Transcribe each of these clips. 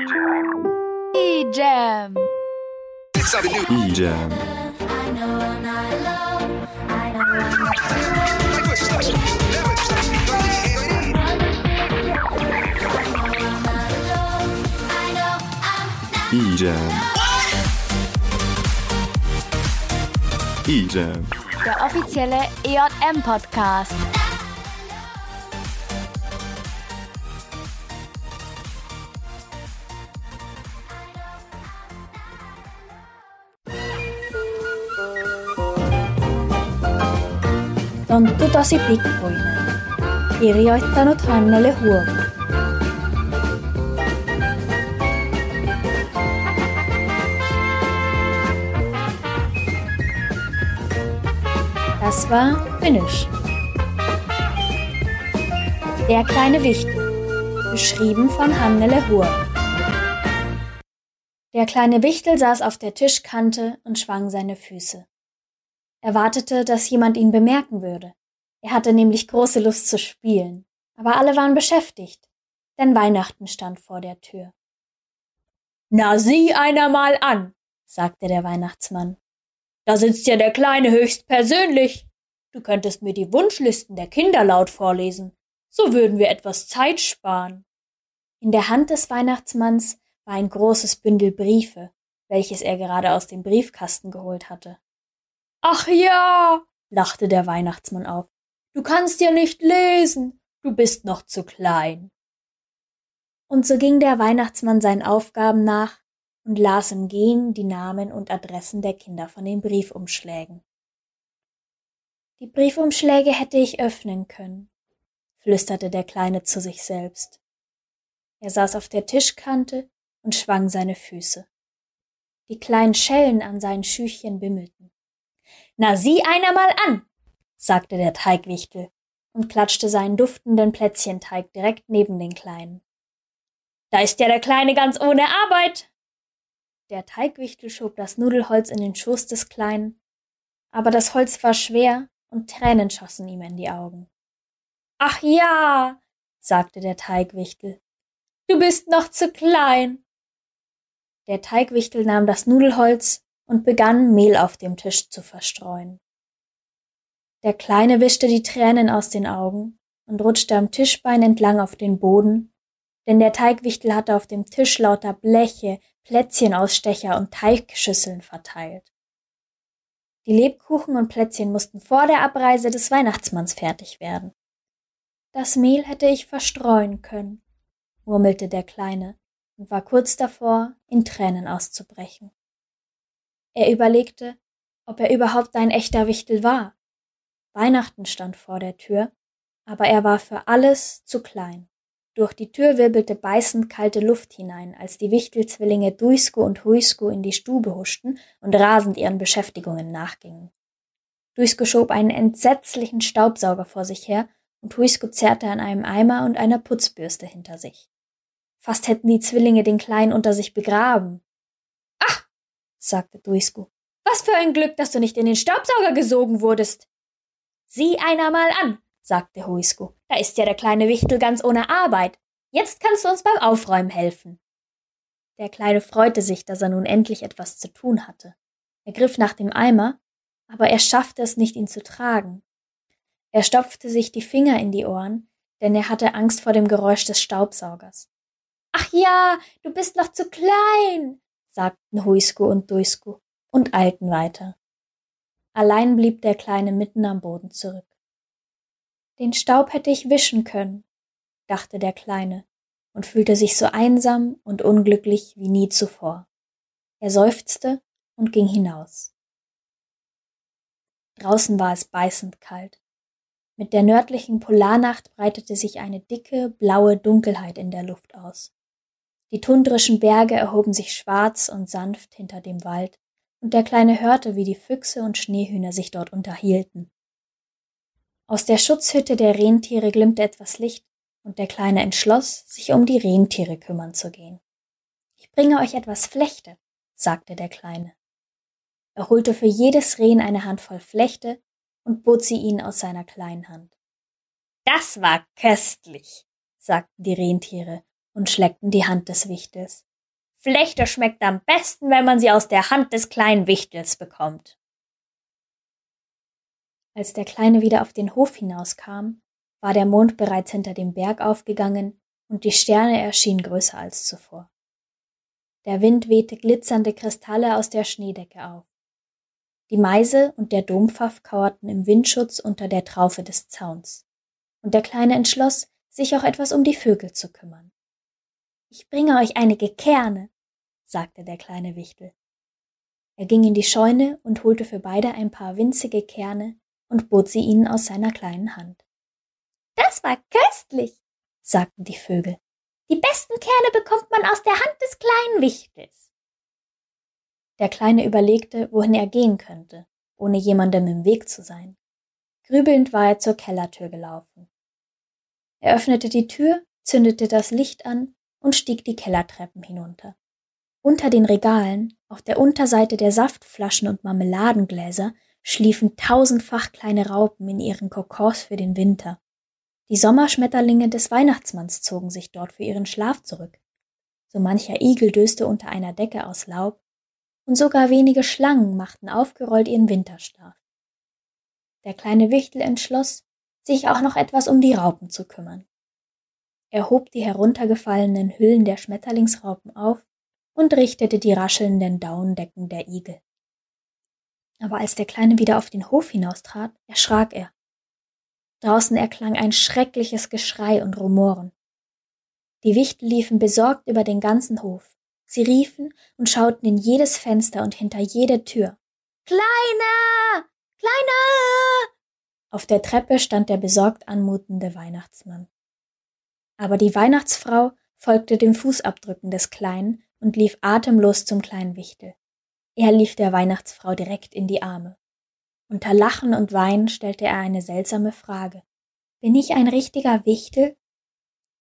Idziemy. Idziemy. Idziemy. Idziemy. Der offizielle EJM-Podcast. Tosi pikkuinen. Kirjoittanut Hannele Huomo. Das war Finnisch. Der kleine Wichtel. Geschrieben von Hannele Hur. Der kleine Wichtel saß auf der Tischkante und schwang seine Füße. Er wartete, dass jemand ihn bemerken würde. Er hatte nämlich große Lust zu spielen. Aber alle waren beschäftigt, denn Weihnachten stand vor der Tür. Na, sieh einer mal an, sagte der Weihnachtsmann. Da sitzt ja der Kleine höchst persönlich. Du könntest mir die Wunschlisten der Kinder laut vorlesen. So würden wir etwas Zeit sparen. In der Hand des Weihnachtsmanns war ein großes Bündel Briefe, welches er gerade aus dem Briefkasten geholt hatte. Ach ja, lachte der Weihnachtsmann auf. Du kannst ja nicht lesen. Du bist noch zu klein. Und so ging der Weihnachtsmann seinen Aufgaben nach und las im Gehen die Namen und Adressen der Kinder von den Briefumschlägen. Die Briefumschläge hätte ich öffnen können, flüsterte der Kleine zu sich selbst. Er saß auf der Tischkante und schwang seine Füße. Die kleinen Schellen an seinen Schüchchen bimmelten. Na, sieh einer mal an, sagte der Teigwichtel und klatschte seinen duftenden Plätzchenteig direkt neben den Kleinen. Da ist ja der Kleine ganz ohne Arbeit. Der Teigwichtel schob das Nudelholz in den Schoß des Kleinen, aber das Holz war schwer und Tränen schossen ihm in die Augen. Ach ja, sagte der Teigwichtel, du bist noch zu klein. Der Teigwichtel nahm das Nudelholz und begann Mehl auf dem Tisch zu verstreuen. Der Kleine wischte die Tränen aus den Augen und rutschte am Tischbein entlang auf den Boden, denn der Teigwichtel hatte auf dem Tisch lauter Bleche, Plätzchenausstecher und Teigschüsseln verteilt. Die Lebkuchen und Plätzchen mussten vor der Abreise des Weihnachtsmanns fertig werden. Das Mehl hätte ich verstreuen können, murmelte der Kleine und war kurz davor, in Tränen auszubrechen. Er überlegte, ob er überhaupt ein echter Wichtel war Weihnachten stand vor der Tür, aber er war für alles zu klein. Durch die Tür wirbelte beißend kalte Luft hinein, als die Wichtelzwillinge Duisco und Huisco in die Stube huschten und rasend ihren Beschäftigungen nachgingen. Duisco schob einen entsetzlichen Staubsauger vor sich her und Huisco zerrte an einem Eimer und einer Putzbürste hinter sich. Fast hätten die Zwillinge den Kleinen unter sich begraben. Ach, sagte Duisco, was für ein Glück, dass du nicht in den Staubsauger gesogen wurdest. Sieh einer mal an, sagte Huisco. Da ist ja der kleine Wichtel ganz ohne Arbeit. Jetzt kannst du uns beim Aufräumen helfen. Der Kleine freute sich, dass er nun endlich etwas zu tun hatte. Er griff nach dem Eimer, aber er schaffte es nicht, ihn zu tragen. Er stopfte sich die Finger in die Ohren, denn er hatte Angst vor dem Geräusch des Staubsaugers. Ach ja, du bist noch zu klein, sagten Huisco und Duisco und eilten weiter. Allein blieb der Kleine mitten am Boden zurück. Den Staub hätte ich wischen können, dachte der Kleine und fühlte sich so einsam und unglücklich wie nie zuvor. Er seufzte und ging hinaus. Draußen war es beißend kalt. Mit der nördlichen Polarnacht breitete sich eine dicke, blaue Dunkelheit in der Luft aus. Die tundrischen Berge erhoben sich schwarz und sanft hinter dem Wald, und der Kleine hörte, wie die Füchse und Schneehühner sich dort unterhielten. Aus der Schutzhütte der Rentiere glimmte etwas Licht, und der Kleine entschloss, sich um die Rentiere kümmern zu gehen. Ich bringe euch etwas Flechte, sagte der Kleine. Er holte für jedes Rehen eine Handvoll Flechte und bot sie ihnen aus seiner kleinen Hand. Das war köstlich, sagten die Rentiere und schleckten die Hand des Wichtels. Flechte schmeckt am besten, wenn man sie aus der Hand des kleinen Wichtels bekommt. Als der Kleine wieder auf den Hof hinauskam, war der Mond bereits hinter dem Berg aufgegangen und die Sterne erschienen größer als zuvor. Der Wind wehte glitzernde Kristalle aus der Schneedecke auf. Die Meise und der Dompfaff kauerten im Windschutz unter der Traufe des Zauns, und der Kleine entschloss, sich auch etwas um die Vögel zu kümmern. Ich bringe euch einige Kerne, sagte der kleine Wichtel. Er ging in die Scheune und holte für beide ein paar winzige Kerne und bot sie ihnen aus seiner kleinen Hand. Das war köstlich, sagten die Vögel. Die besten Kerne bekommt man aus der Hand des kleinen Wichtels. Der Kleine überlegte, wohin er gehen könnte, ohne jemandem im Weg zu sein. Grübelnd war er zur Kellertür gelaufen. Er öffnete die Tür, zündete das Licht an und stieg die Kellertreppen hinunter. Unter den Regalen, auf der Unterseite der Saftflaschen und Marmeladengläser, schliefen tausendfach kleine Raupen in ihren Kokons für den Winter. Die Sommerschmetterlinge des Weihnachtsmanns zogen sich dort für ihren Schlaf zurück. So mancher Igel döste unter einer Decke aus Laub, und sogar wenige Schlangen machten aufgerollt ihren Winterschlaf. Der kleine Wichtel entschloss, sich auch noch etwas um die Raupen zu kümmern. Er hob die heruntergefallenen Hüllen der Schmetterlingsraupen auf und richtete die raschelnden Daunendecken der Igel. Aber als der Kleine wieder auf den Hof hinaustrat, erschrak er. Draußen erklang ein schreckliches Geschrei und Rumoren. Die Wichtel liefen besorgt über den ganzen Hof. Sie riefen und schauten in jedes Fenster und hinter jede Tür. Kleiner! Kleiner! Auf der Treppe stand der besorgt anmutende Weihnachtsmann. Aber die Weihnachtsfrau folgte den Fußabdrücken des Kleinen und lief atemlos zum kleinen Wichtel. Er lief der Weihnachtsfrau direkt in die Arme. Unter Lachen und Weinen stellte er eine seltsame Frage. Bin ich ein richtiger Wichtel?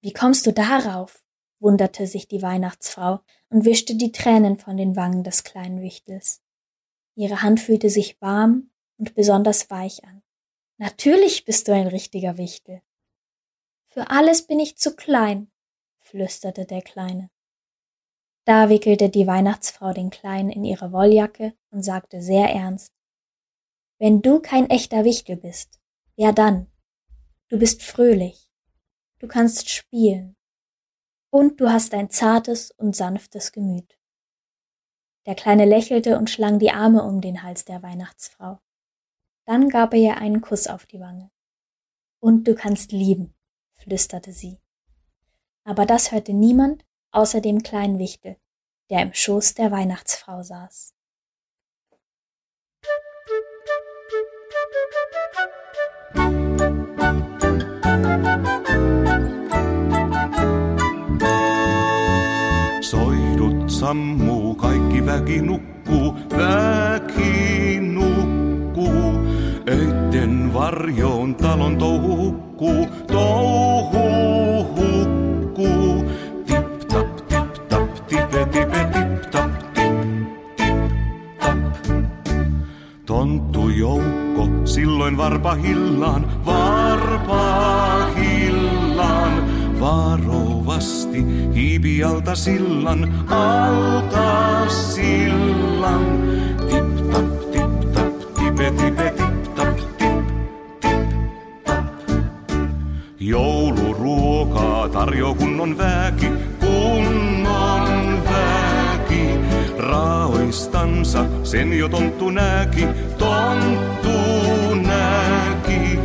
Wie kommst du darauf? wunderte sich die Weihnachtsfrau und wischte die Tränen von den Wangen des kleinen Wichtels. Ihre Hand fühlte sich warm und besonders weich an. Natürlich bist du ein richtiger Wichtel. Für alles bin ich zu klein, flüsterte der Kleine. Da wickelte die Weihnachtsfrau den Kleinen in ihre Wolljacke und sagte sehr ernst wenn du kein echter Wichtel bist, ja dann. Du bist fröhlich. Du kannst spielen. Und du hast ein zartes und sanftes Gemüt. Der Kleine lächelte und schlang die Arme um den Hals der Weihnachtsfrau. Dann gab er ihr einen Kuss auf die Wange. Und du kannst lieben, flüsterte sie. Aber das hörte niemand außer dem kleinen Wichtel, der im Schoß der Weihnachtsfrau saß. Soidut sammuu, kaikki väki nukkuu, väki nukkuu. Öitten varjoon talon touhu Varovasti hiipi alta sillan, alta sillan. Tip tap, tip tap, tipe tipe tip tap, tip tip tap. Jouluruokaa tarjo kunnon väki, kunnon väki. Raoistansa sen jo tonttu näki, tonttu näki.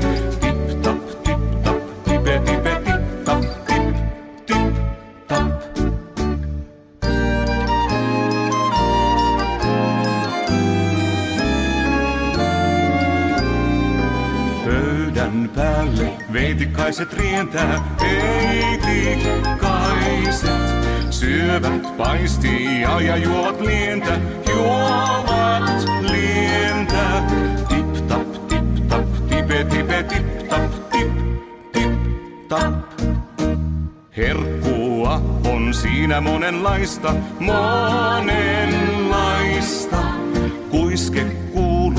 Pöydän päälle veitikaiset rientää, veitikaiset syövät paistia ja juovat lientä, juovat lientä. Tip tap, tip tap, tipe tipe tip tap, tip tip tap. Herkkua on siinä monenlaista, monenlaista. Kuiske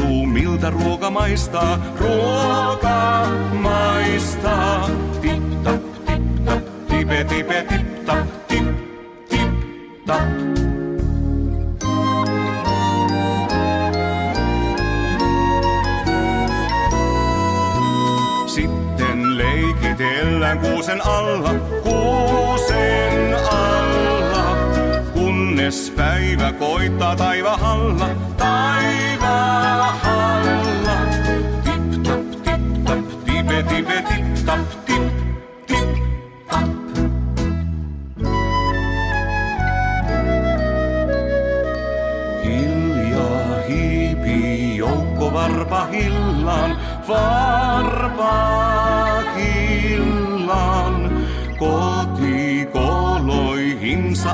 tuntuu, miltä ruoka maistaa, ruoka maistaa. Tip tap, tip tap, tipe tipe tip tap, tip tip tap. Sitten leikitellään kuusen alla, Kunnes päivä koittaa taivahalla, taivahalla.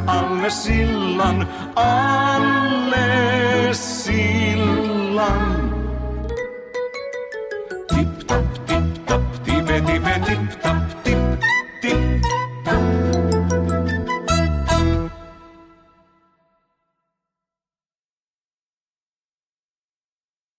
Alle sillan, alle sillan. Tip tap, tip tap, tipe tipe tip tap,